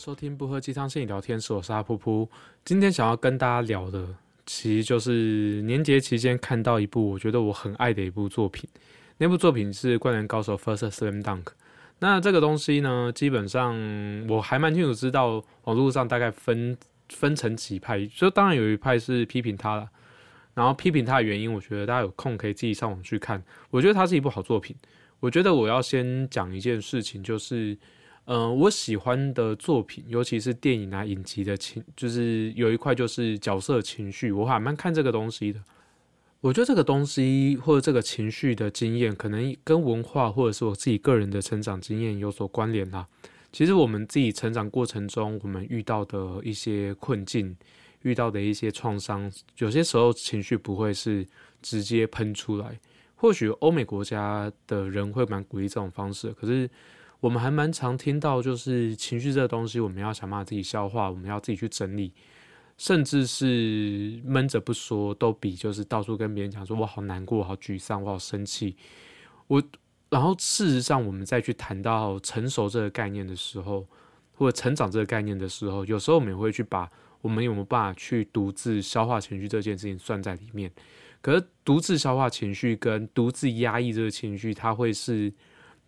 收听不喝鸡汤，心理聊天，是我是阿噗噗。今天想要跟大家聊的，其实就是年节期间看到一部我觉得我很爱的一部作品。那部作品是《灌篮高手》First Slam Dunk。那这个东西呢，基本上我还蛮清楚知道，网络上大概分分成几派。就当然有一派是批评他了，然后批评他的原因，我觉得大家有空可以自己上网去看。我觉得它是一部好作品。我觉得我要先讲一件事情，就是。嗯，我喜欢的作品，尤其是电影啊、影集的情，就是有一块就是角色情绪，我还蛮看这个东西的。我觉得这个东西或者这个情绪的经验，可能跟文化或者是我自己个人的成长经验有所关联啦。其实我们自己成长过程中，我们遇到的一些困境，遇到的一些创伤，有些时候情绪不会是直接喷出来。或许欧美国家的人会蛮鼓励这种方式，可是。我们还蛮常听到，就是情绪这个东西，我们要想办法自己消化，我们要自己去整理，甚至是闷着不说，都比就是到处跟别人讲说“我好难过，好沮丧，我好生气”。我然后事实上，我们再去谈到成熟这个概念的时候，或者成长这个概念的时候，有时候我们也会去把我们有没有办法去独自消化情绪这件事情算在里面。可是独自消化情绪跟独自压抑这个情绪，它会是。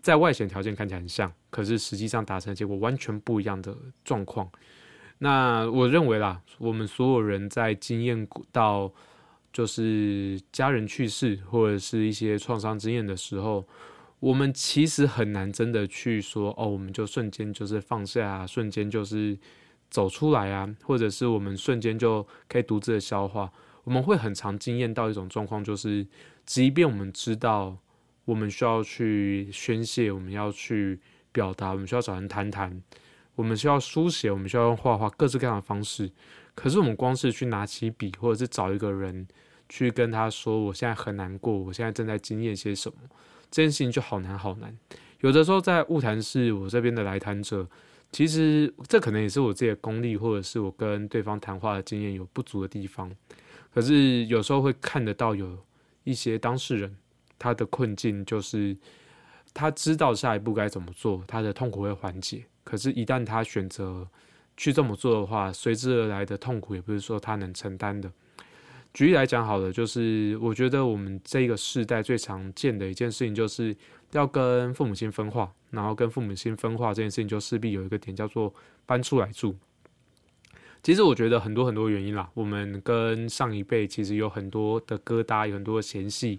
在外显条件看起来很像，可是实际上达成的结果完全不一样的状况。那我认为啦，我们所有人在经验到就是家人去世或者是一些创伤经验的时候，我们其实很难真的去说哦，我们就瞬间就是放下，啊，瞬间就是走出来啊，或者是我们瞬间就可以独自的消化。我们会很常经验到一种状况，就是即便我们知道。我们需要去宣泄，我们要去表达，我们需要找人谈谈，我们需要书写，我们需要用画画，各式各样的方式。可是我们光是去拿起笔，或者是找一个人去跟他说，我现在很难过，我现在正在经验些什么，这件事情就好难好难。有的时候在物谈室，我这边的来谈者，其实这可能也是我自己的功力，或者是我跟对方谈话的经验有不足的地方。可是有时候会看得到有一些当事人。他的困境就是，他知道下一步该怎么做，他的痛苦会缓解。可是，一旦他选择去这么做的话，随之而来的痛苦也不是说他能承担的。举例来讲，好了，就是我觉得我们这个世代最常见的一件事情，就是要跟父母亲分化，然后跟父母亲分化这件事情，就势必有一个点叫做搬出来住。其实我觉得很多很多原因啦，我们跟上一辈其实有很多的疙瘩，有很多的嫌隙。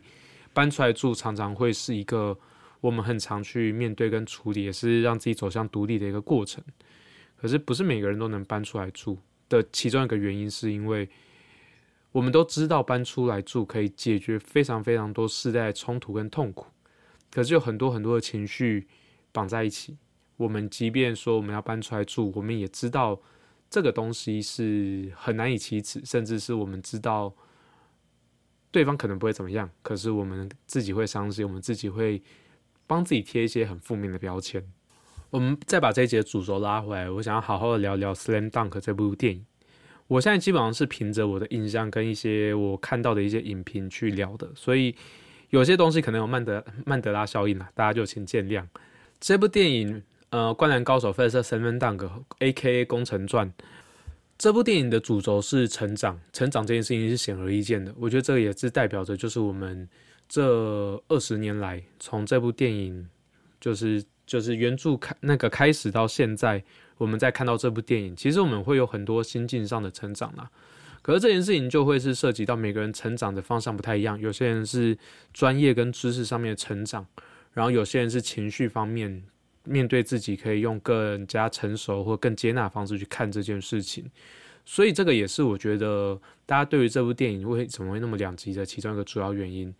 搬出来住常常会是一个我们很常去面对跟处理，也是让自己走向独立的一个过程。可是不是每个人都能搬出来住的，其中一个原因是因为我们都知道搬出来住可以解决非常非常多世代冲突跟痛苦，可是有很多很多的情绪绑在一起。我们即便说我们要搬出来住，我们也知道这个东西是很难以启齿，甚至是我们知道。对方可能不会怎么样，可是我们自己会伤心，我们自己会帮自己贴一些很负面的标签。我们再把这一节主轴拉回来，我想要好好的聊聊《Slam Dunk》这部电影。我现在基本上是凭着我的印象跟一些我看到的一些影评去聊的，所以有些东西可能有曼德曼德拉效应啊，大家就请见谅。这部电影，呃，《灌篮高手》First Slam Dunk，A.K.A. 工程传。这部电影的主轴是成长，成长这件事情是显而易见的。我觉得这也是代表着，就是我们这二十年来，从这部电影就是就是原著开那个开始到现在，我们在看到这部电影，其实我们会有很多心境上的成长啦。可是这件事情就会是涉及到每个人成长的方向不太一样，有些人是专业跟知识上面的成长，然后有些人是情绪方面。面对自己，可以用更加成熟或更接纳方式去看这件事情，所以这个也是我觉得大家对于这部电影为什么会那么两极的其中一个主要原因。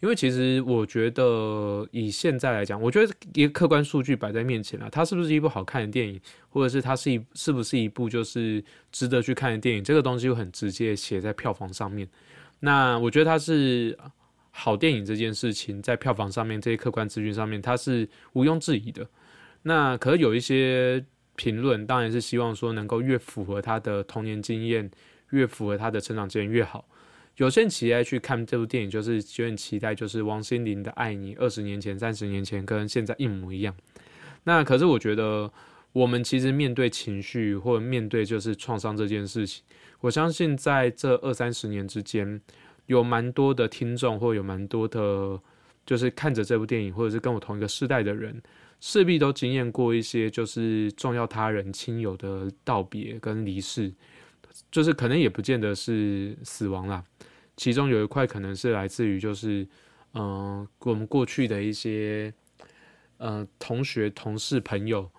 因为其实我觉得以现在来讲，我觉得一个客观数据摆在面前了，它是不是一部好看的电影，或者是它是一是不是一部就是值得去看的电影，这个东西就很直接写在票房上面。那我觉得它是好电影这件事情，在票房上面这些客观资讯上面，它是毋庸置疑的。那可是有一些评论，当然是希望说能够越符合他的童年经验，越符合他的成长经验越好。有些人期待去看这部电影，就是有点期待，就是王心凌的《爱你》二十年前、三十年前跟现在一模一样。那可是我觉得，我们其实面对情绪或者面对就是创伤这件事情，我相信在这二三十年之间，有蛮多的听众或有蛮多的，就是看着这部电影或者是跟我同一个世代的人，势必都经验过一些就是重要他人亲友的道别跟离世，就是可能也不见得是死亡啦，其中有一块可能是来自于就是嗯我们过去的一些呃同学同事朋友。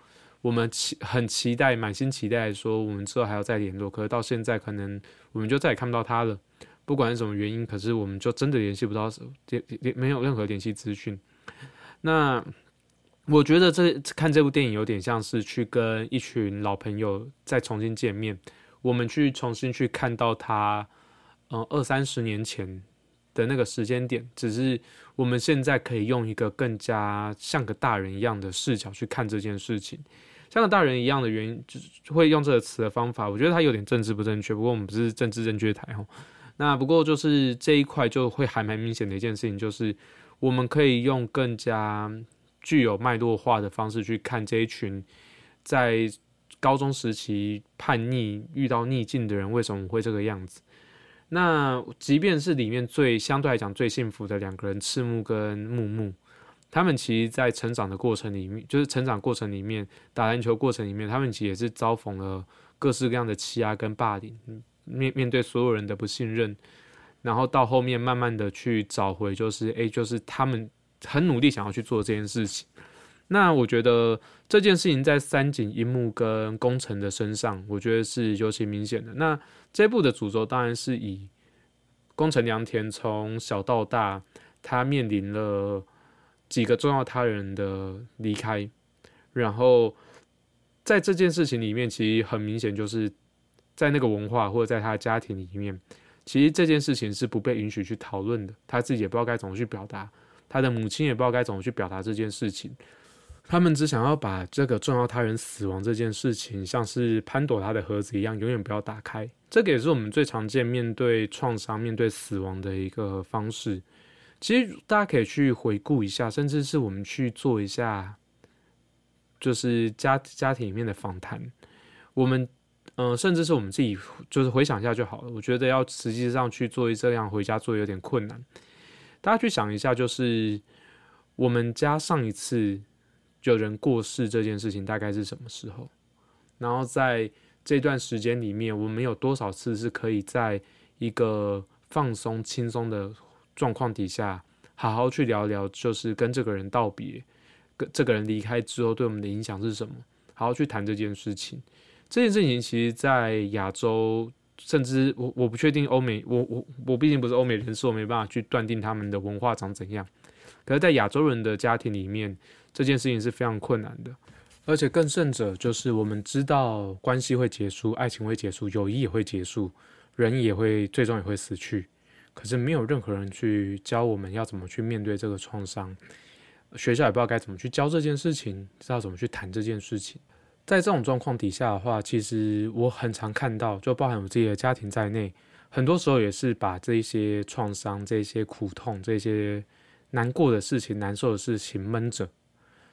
我们期很期待，满心期待说我们之后还要再联络，可是到现在可能我们就再也看不到他了。不管是什么原因，可是我们就真的联系不到，联联没有任何联系资讯。那我觉得这看这部电影有点像是去跟一群老朋友再重新见面，我们去重新去看到他，嗯，二三十年前的那个时间点，只是我们现在可以用一个更加像个大人一样的视角去看这件事情。像个大人一样的原因，就会用这个词的方法，我觉得它有点政治不正确。不过我们不是政治正确台哦。那不过就是这一块就会还蛮明显的一件事情，就是我们可以用更加具有脉络化的方式去看这一群在高中时期叛逆、遇到逆境的人为什么会这个样子。那即便是里面最相对来讲最幸福的两个人，赤木跟木木。他们其实，在成长的过程里面，就是成长过程里面，打篮球过程里面，他们其实也是遭逢了各式各样的欺压跟霸凌，面面对所有人的不信任，然后到后面慢慢的去找回，就是诶，就是他们很努力想要去做这件事情。那我觉得这件事情在三井樱木跟宫城的身上，我觉得是尤其明显的。那这部的主轴当然是以宫城良田从小到大，他面临了。几个重要他人的离开，然后在这件事情里面，其实很明显就是在那个文化或者在他家庭里面，其实这件事情是不被允许去讨论的。他自己也不知道该怎么去表达，他的母亲也不知道该怎么去表达这件事情。他们只想要把这个重要他人死亡这件事情，像是潘朵拉的盒子一样，永远不要打开。这个也是我们最常见面对创伤、面对死亡的一个方式。其实大家可以去回顾一下，甚至是我们去做一下，就是家家庭里面的访谈。我们，嗯，甚至是我们自己，就是回想一下就好了。我觉得要实际上去做这样回家做有点困难。大家去想一下，就是我们家上一次有人过世这件事情大概是什么时候？然后在这段时间里面，我们有多少次是可以在一个放松、轻松的。状况底下，好好去聊聊，就是跟这个人道别，跟这个人离开之后对我们的影响是什么？好好去谈这件事情。这件事情其实，在亚洲，甚至我我不确定欧美，我我我毕竟不是欧美人士，我没办法去断定他们的文化长怎样。可是，在亚洲人的家庭里面，这件事情是非常困难的。而且更甚者，就是我们知道关系会结束，爱情会结束，友谊也会结束，人也会最终也会死去。可是没有任何人去教我们要怎么去面对这个创伤，学校也不知道该怎么去教这件事情，知道怎么去谈这件事情。在这种状况底下的话，其实我很常看到，就包含我自己的家庭在内，很多时候也是把这些创伤、这些苦痛、这些难过的事情、难受的事情闷着。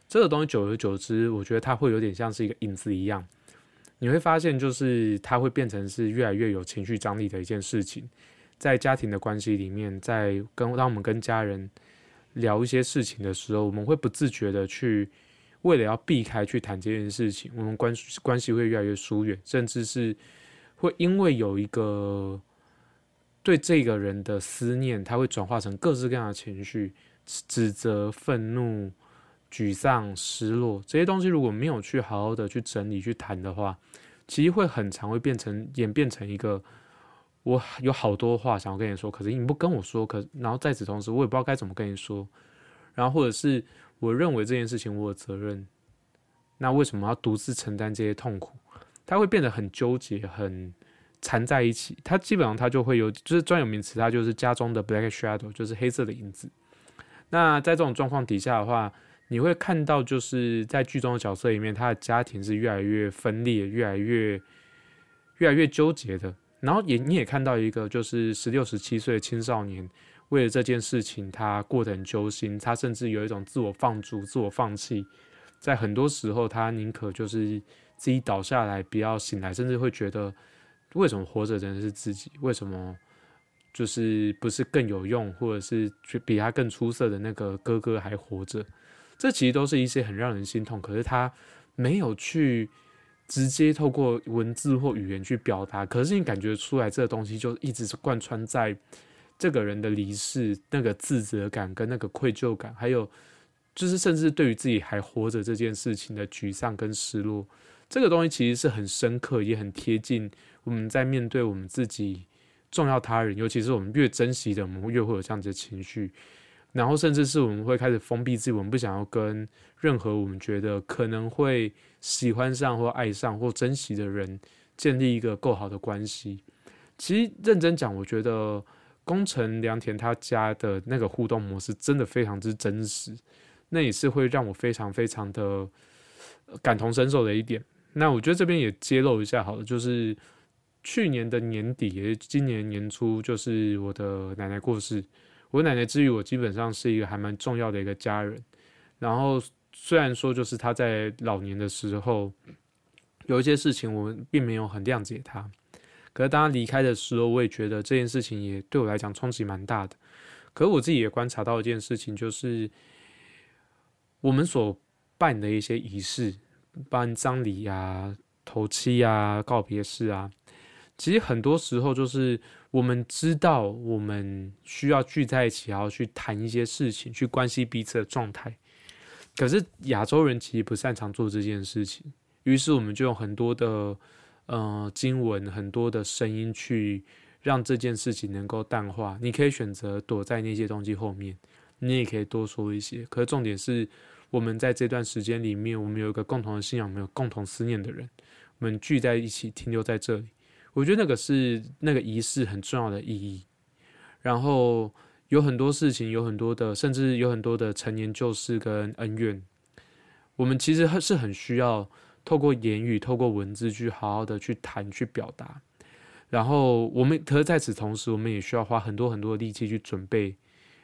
这个东西久而久之，我觉得它会有点像是一个影子一样，你会发现，就是它会变成是越来越有情绪张力的一件事情。在家庭的关系里面，在跟当我们跟家人聊一些事情的时候，我们会不自觉的去为了要避开去谈这件事情，我们关关系会越来越疏远，甚至是会因为有一个对这个人的思念，他会转化成各式各样的情绪，指责、愤怒、沮丧、失落这些东西，如果没有去好好的去整理、去谈的话，其实会很常会变成演变成一个。我有好多话想要跟你说，可是你不跟我说，可然后在此同时，我也不知道该怎么跟你说。然后或者是我认为这件事情我有责任，那为什么要独自承担这些痛苦？他会变得很纠结，很缠在一起。他基本上他就会有，就是专有名词，他就是家中的 black shadow，就是黑色的影子。那在这种状况底下的话，你会看到就是在剧中的角色里面，他的家庭是越来越分裂，越来越越来越纠结的。然后也你也看到一个，就是十六十七岁的青少年，为了这件事情，他过得很揪心，他甚至有一种自我放逐、自我放弃，在很多时候，他宁可就是自己倒下来，不要醒来，甚至会觉得为什么活着的人是自己？为什么就是不是更有用，或者是比他更出色的那个哥哥还活着？这其实都是一些很让人心痛，可是他没有去直接透过文字或语言去表达，可是你感觉出来这个东西就一直是贯穿在这个人的离世那个自责感跟那个愧疚感，还有就是甚至对于自己还活着这件事情的沮丧跟失落，这个东西其实是很深刻，也很贴近我们在面对我们自己重要他人，尤其是我们越珍惜的，我们越会有这样子的情绪。然后甚至是我们会开始封闭自己，我们不想要跟任何我们觉得可能会喜欢上或爱上或珍惜的人建立一个够好的关系。其实认真讲，我觉得宫城良田他家的那个互动模式真的非常之真实，那也是会让我非常非常的感同身受的一点。那我觉得这边也揭露一下好了，就是去年的年底，也是今年年初，就是我的奶奶过世。我奶奶之于我基本上是一个还蛮重要的一个家人，然后虽然说就是她在老年的时候有一些事情我们并没有很谅解她，可是当他离开的时候，我也觉得这件事情也对我来讲冲击蛮大的。可是我自己也观察到一件事情，就是我们所办的一些仪式，办葬礼啊、头七啊、告别式啊。其实很多时候就是我们知道我们需要聚在一起，然后去谈一些事情，去关心彼此的状态。可是亚洲人其实不擅长做这件事情，于是我们就用很多的呃经文、很多的声音去让这件事情能够淡化。你可以选择躲在那些东西后面，你也可以多说一些。可是重点是我们在这段时间里面，我们有一个共同的信仰，没有共同思念的人，我们聚在一起，停留在这里。我觉得那个是那个仪式很重要的意义，然后有很多事情，有很多的，甚至有很多的陈年旧事跟恩怨，我们其实是很需要透过言语、透过文字去好好的去谈、去表达。然后我们，可是在此同时，我们也需要花很多很多的力气去准备，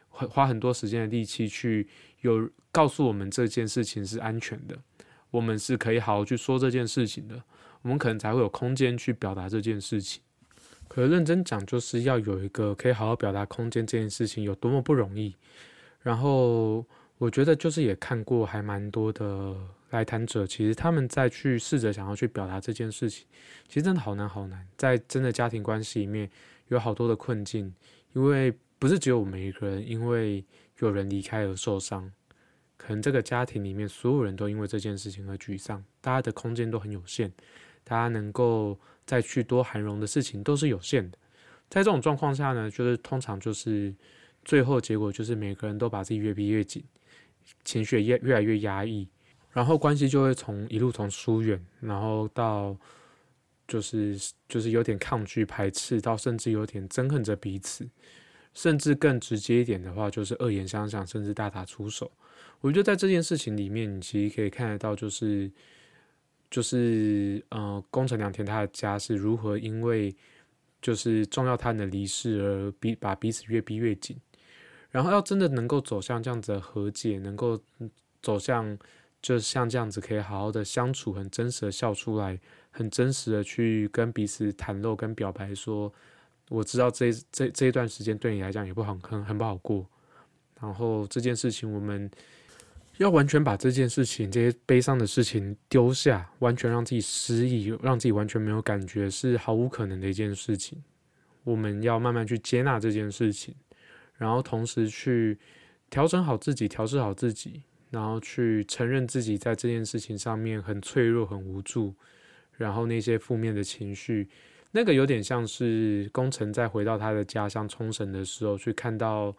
花很多时间的力气去有告诉我们这件事情是安全的，我们是可以好好去说这件事情的。我们可能才会有空间去表达这件事情。可认真讲，就是要有一个可以好好表达空间这件事情有多么不容易。然后我觉得，就是也看过还蛮多的来谈者，其实他们在去试着想要去表达这件事情，其实真的好难好难。在真的家庭关系里面，有好多的困境，因为不是只有我们一个人，因为有人离开而受伤。可能这个家庭里面所有人都因为这件事情而沮丧，大家的空间都很有限。大家能够再去多涵容的事情都是有限的，在这种状况下呢，就是通常就是最后结果就是每个人都把自己越逼越紧，情绪越越来越压抑，然后关系就会从一路从疏远，然后到就是就是有点抗拒排斥，到甚至有点憎恨着彼此，甚至更直接一点的话就是恶言相向，甚至大打出手。我觉得在这件事情里面，你其实可以看得到就是。就是呃，宫城良田他的家是如何因为就是重要他人的离世而逼把彼此越逼越紧，然后要真的能够走向这样子的和解，能够走向就像这样子可以好好的相处，很真实的笑出来，很真实的去跟彼此袒露跟表白说，我知道这这这一段时间对你来讲也不好，很很不好过，然后这件事情我们。要完全把这件事情、这些悲伤的事情丢下，完全让自己失忆，让自己完全没有感觉，是毫无可能的一件事情。我们要慢慢去接纳这件事情，然后同时去调整好自己、调试好自己，然后去承认自己在这件事情上面很脆弱、很无助。然后那些负面的情绪，那个有点像是工程在回到他的家乡冲绳的时候，去看到。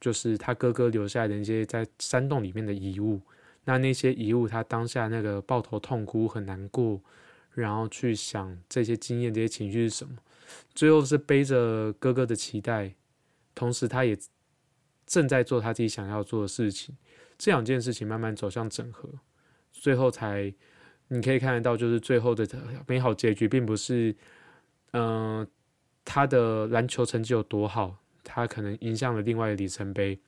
就是他哥哥留下来的那些在山洞里面的遗物，那那些遗物，他当下那个抱头痛哭，很难过，然后去想这些经验、这些情绪是什么，最后是背着哥哥的期待，同时他也正在做他自己想要做的事情，这两件事情慢慢走向整合，最后才你可以看得到，就是最后的美好结局，并不是，嗯，他的篮球成绩有多好。他可能影响了另外的里程碑。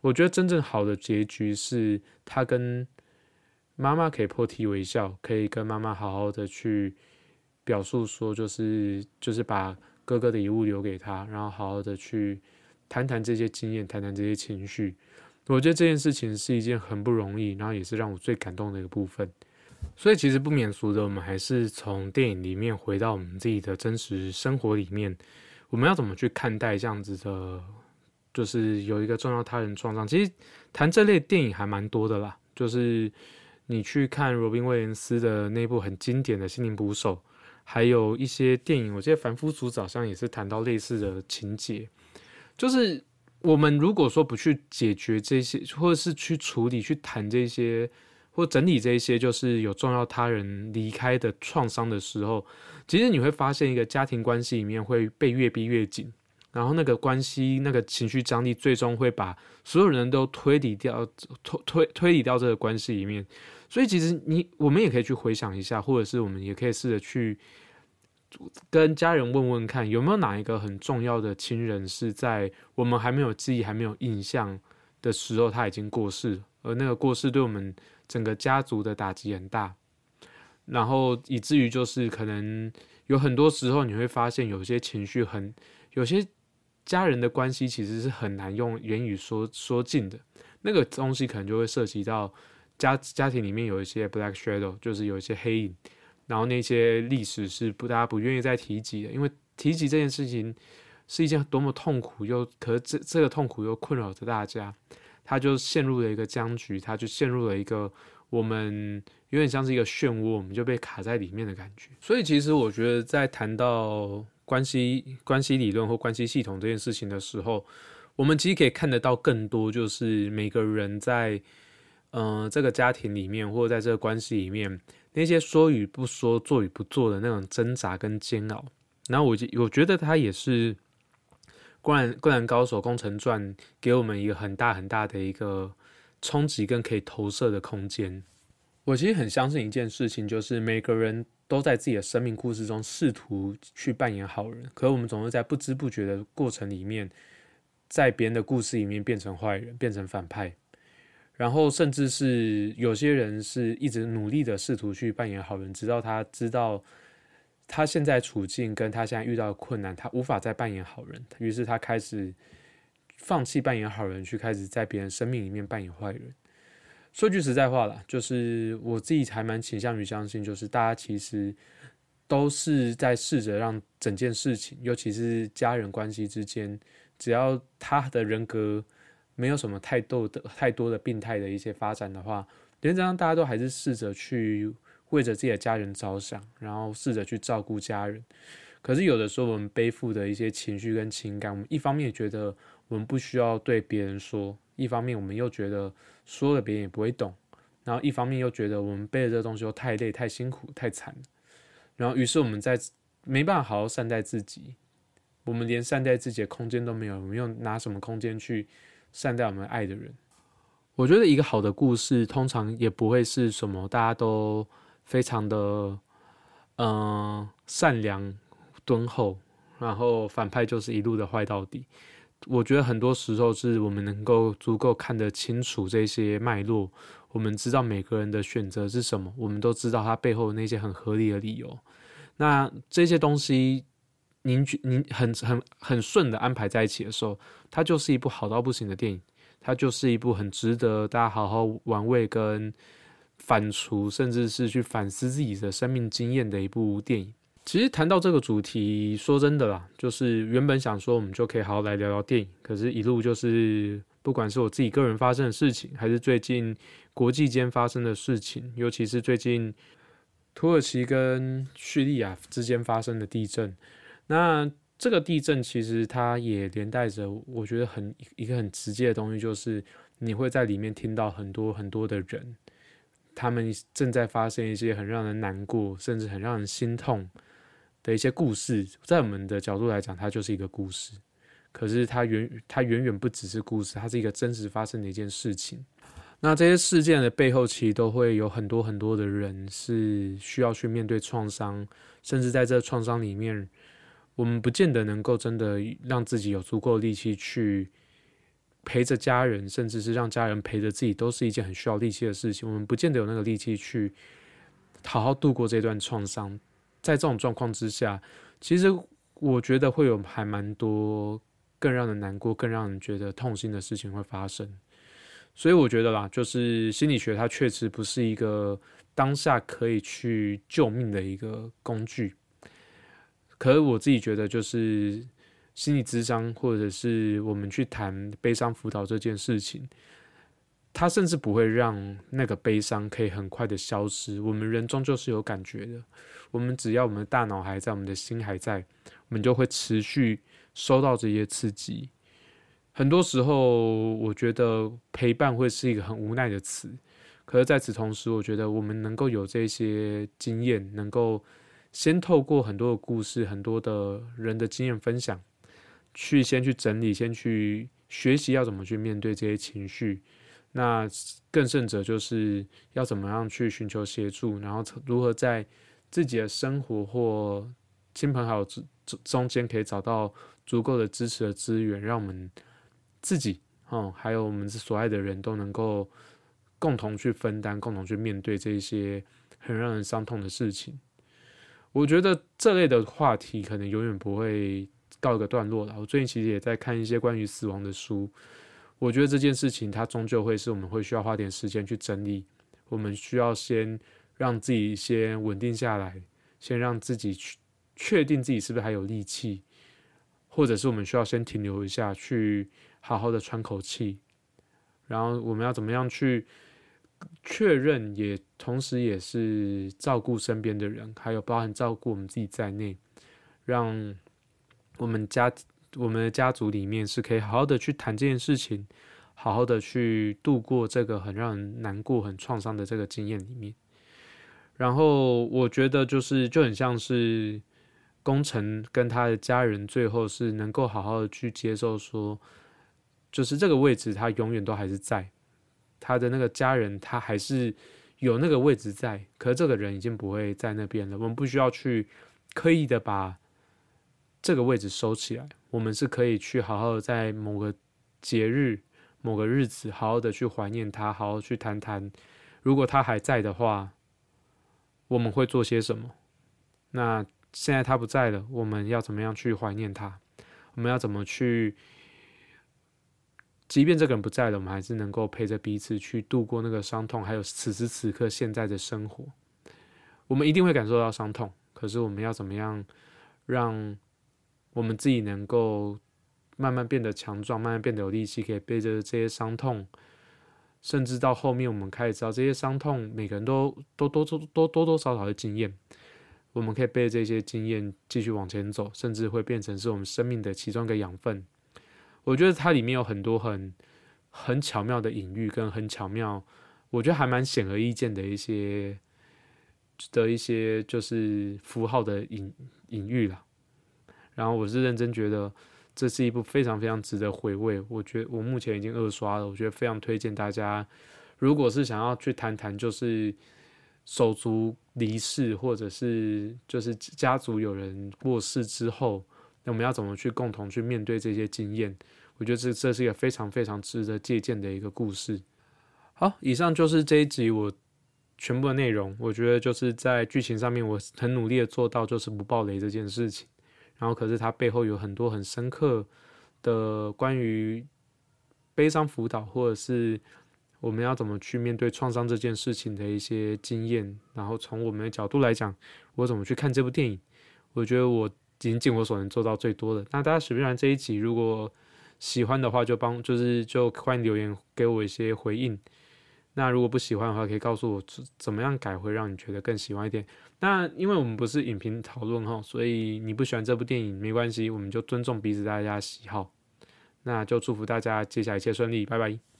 我觉得真正好的结局是他跟妈妈可以破涕为笑，可以跟妈妈好好的去表述说，就是就是把哥哥的遗物留给他，然后好好的去谈谈这些经验，谈谈这些情绪。我觉得这件事情是一件很不容易，然后也是让我最感动的一个部分。所以其实不免俗的，我们还是从电影里面回到我们自己的真实生活里面，我们要怎么去看待这样子的，就是有一个重要他人创伤。其实谈这类电影还蛮多的啦，就是你去看罗宾威廉斯的那部很经典的心灵捕手，还有一些电影，我记得凡夫俗子好像也是谈到类似的情节，就是。我们如果说不去解决这些，或者是去处理、去谈这些，或整理这些，就是有重要他人离开的创伤的时候，其实你会发现，一个家庭关系里面会被越逼越紧，然后那个关系、那个情绪张力，最终会把所有人都推理掉、推推推理掉这个关系里面。所以，其实你我们也可以去回想一下，或者是我们也可以试着去。跟家人问问看，有没有哪一个很重要的亲人是在我们还没有记忆、还没有印象的时候他已经过世，而那个过世对我们整个家族的打击很大，然后以至于就是可能有很多时候你会发现有些情绪很，有些家人的关系其实是很难用言语说说尽的，那个东西可能就会涉及到家家庭里面有一些 black shadow，就是有一些黑影。然后那些历史是不大家不愿意再提及的，因为提及这件事情是一件多么痛苦又可这这个痛苦又困扰着大家，他就陷入了一个僵局，他就陷入了一个我们有点像是一个漩涡，我们就被卡在里面的感觉。所以其实我觉得在谈到关系关系理论或关系系统这件事情的时候，我们其实可以看得到更多，就是每个人在嗯这个家庭里面或者在这个关系里面。那些说与不说、做与不做的那种挣扎跟煎熬，然后我我觉得他也是《灌篮灌篮高手》工程传给我们一个很大很大的一个冲击跟可以投射的空间。我其实很相信一件事情，就是每个人都在自己的生命故事中试图去扮演好人，可我们总是在不知不觉的过程里面，在别人的故事里面变成坏人，变成反派。然后，甚至是有些人是一直努力的试图去扮演好人，直到他知道他现在处境跟他现在遇到的困难，他无法再扮演好人，于是他开始放弃扮演好人，去开始在别人生命里面扮演坏人。说句实在话啦，就是我自己还蛮倾向于相信，就是大家其实都是在试着让整件事情，尤其是家人关系之间，只要他的人格。没有什么太多的、太多的病态的一些发展的话，原则上大家都还是试着去为着自己的家人着想，然后试着去照顾家人。可是有的时候，我们背负的一些情绪跟情感，我们一方面觉得我们不需要对别人说，一方面我们又觉得说了别人也不会懂，然后一方面又觉得我们背的这个东西又太累、太辛苦、太惨，然后于是我们在没办法好好善待自己，我们连善待自己的空间都没有，我们又拿什么空间去？善待我们爱的人，我觉得一个好的故事通常也不会是什么大家都非常的嗯善良敦厚，然后反派就是一路的坏到底。我觉得很多时候是我们能够足够看得清楚这些脉络，我们知道每个人的选择是什么，我们都知道他背后那些很合理的理由。那这些东西。您您很很很顺的安排在一起的时候，它就是一部好到不行的电影，它就是一部很值得大家好好玩味跟反刍，甚至是去反思自己的生命经验的一部电影。其实谈到这个主题，说真的啦，就是原本想说我们就可以好好来聊聊电影，可是一路就是不管是我自己个人发生的事情，还是最近国际间发生的事情，尤其是最近土耳其跟叙利亚之间发生的地震。那这个地震其实它也连带着，我觉得很一个很直接的东西，就是你会在里面听到很多很多的人，他们正在发生一些很让人难过，甚至很让人心痛的一些故事。在我们的角度来讲，它就是一个故事，可是它远它远远不只是故事，它是一个真实发生的一件事情。那这些事件的背后，其实都会有很多很多的人是需要去面对创伤，甚至在这创伤里面。我们不见得能够真的让自己有足够力气去陪着家人，甚至是让家人陪着自己，都是一件很需要力气的事情。我们不见得有那个力气去好好度过这段创伤。在这种状况之下，其实我觉得会有还蛮多更让人难过、更让人觉得痛心的事情会发生。所以我觉得啦，就是心理学它确实不是一个当下可以去救命的一个工具。可是我自己觉得，就是心理智商，或者是我们去谈悲伤辅导这件事情，它甚至不会让那个悲伤可以很快的消失。我们人终究是有感觉的，我们只要我们的大脑还在，我们的心还在，我们就会持续收到这些刺激。很多时候，我觉得陪伴会是一个很无奈的词。可是，在此同时，我觉得我们能够有这些经验，能够先透过很多的故事、很多的人的经验分享，去先去整理，先去学习要怎么去面对这些情绪。那更甚者，就是要怎么样去寻求协助，然后如何在自己的生活或亲朋好友中中间可以找到足够的支持的资源，让我们。自己，哦，还有我们所爱的人都能够共同去分担，共同去面对这些很让人伤痛的事情。我觉得这类的话题可能永远不会告一个段落了。我最近其实也在看一些关于死亡的书，我觉得这件事情它终究会是我们会需要花点时间去整理。我们需要先让自己先稳定下来，先让自己去确定自己是不是还有力气，或者是我们需要先停留一下去。好好的喘口气，然后我们要怎么样去确认，也同时也是照顾身边的人，还有包含照顾我们自己在内，让我们家我们的家族里面是可以好好的去谈这件事情，好好的去度过这个很让人难过、很创伤的这个经验里面。然后我觉得就是就很像是工程跟他的家人最后是能够好好的去接受说。就是这个位置，他永远都还是在，他的那个家人，他还是有那个位置在，可是这个人已经不会在那边了。我们不需要去刻意的把这个位置收起来，我们是可以去好好的在某个节日、某个日子，好好的去怀念他，好好去谈谈，如果他还在的话，我们会做些什么？那现在他不在了，我们要怎么样去怀念他？我们要怎么去？即便这个人不在了，我们还是能够陪着彼此去度过那个伤痛，还有此时此刻现在的生活。我们一定会感受到伤痛，可是我们要怎么样让我们自己能够慢慢变得强壮，慢慢变得有力气，可以背着这些伤痛，甚至到后面我们开始知道这些伤痛，每个人都都多多多多多少少的经验，我们可以背着这些经验继续往前走，甚至会变成是我们生命的其中一个养分。我觉得它里面有很多很很巧妙的隐喻，跟很巧妙，我觉得还蛮显而易见的一些的一些就是符号的隐隐喻啦。然后我是认真觉得这是一部非常非常值得回味。我觉得我目前已经二刷了，我觉得非常推荐大家，如果是想要去谈谈就是手足离世，或者是就是家族有人过世之后。那我们要怎么去共同去面对这些经验？我觉得这这是一个非常非常值得借鉴的一个故事。好，以上就是这一集我全部的内容。我觉得就是在剧情上面，我很努力的做到就是不爆雷这件事情。然后，可是它背后有很多很深刻的关于悲伤辅导，或者是我们要怎么去面对创伤这件事情的一些经验。然后从我们的角度来讲，我怎么去看这部电影？我觉得我。已经尽我所能做到最多的。那大家随便这一集，如果喜欢的话，就帮就是就欢迎留言给我一些回应。那如果不喜欢的话，可以告诉我怎么样改会让你觉得更喜欢一点。那因为我们不是影评讨论哈，所以你不喜欢这部电影没关系，我们就尊重彼此大家喜好。那就祝福大家接下来一切顺利，拜拜。